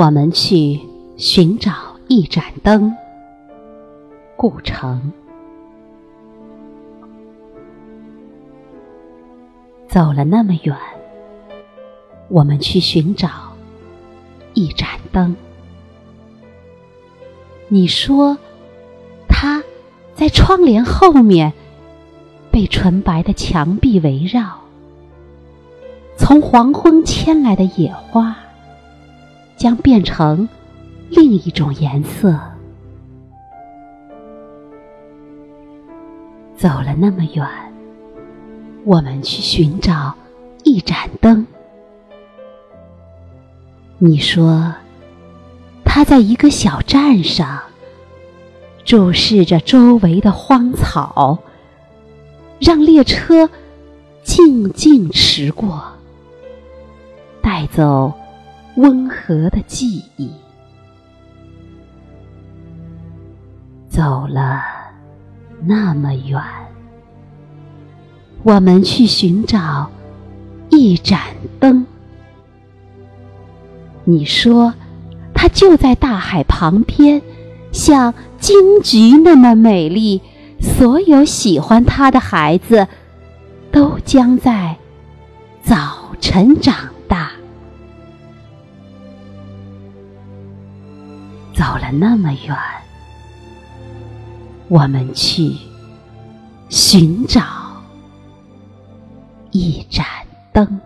我们去寻找一盏灯。故城，走了那么远，我们去寻找一盏灯。你说，它在窗帘后面，被纯白的墙壁围绕。从黄昏牵来的野花，将变成另一种颜色。走了那么远，我们去寻找一盏灯。你说。他在一个小站上，注视着周围的荒草，让列车静静驰过，带走温和的记忆。走了那么远，我们去寻找一盏灯。你说。它就在大海旁边，像金菊那么美丽。所有喜欢它的孩子，都将在早晨长走了那么远，我们去寻找一盏灯。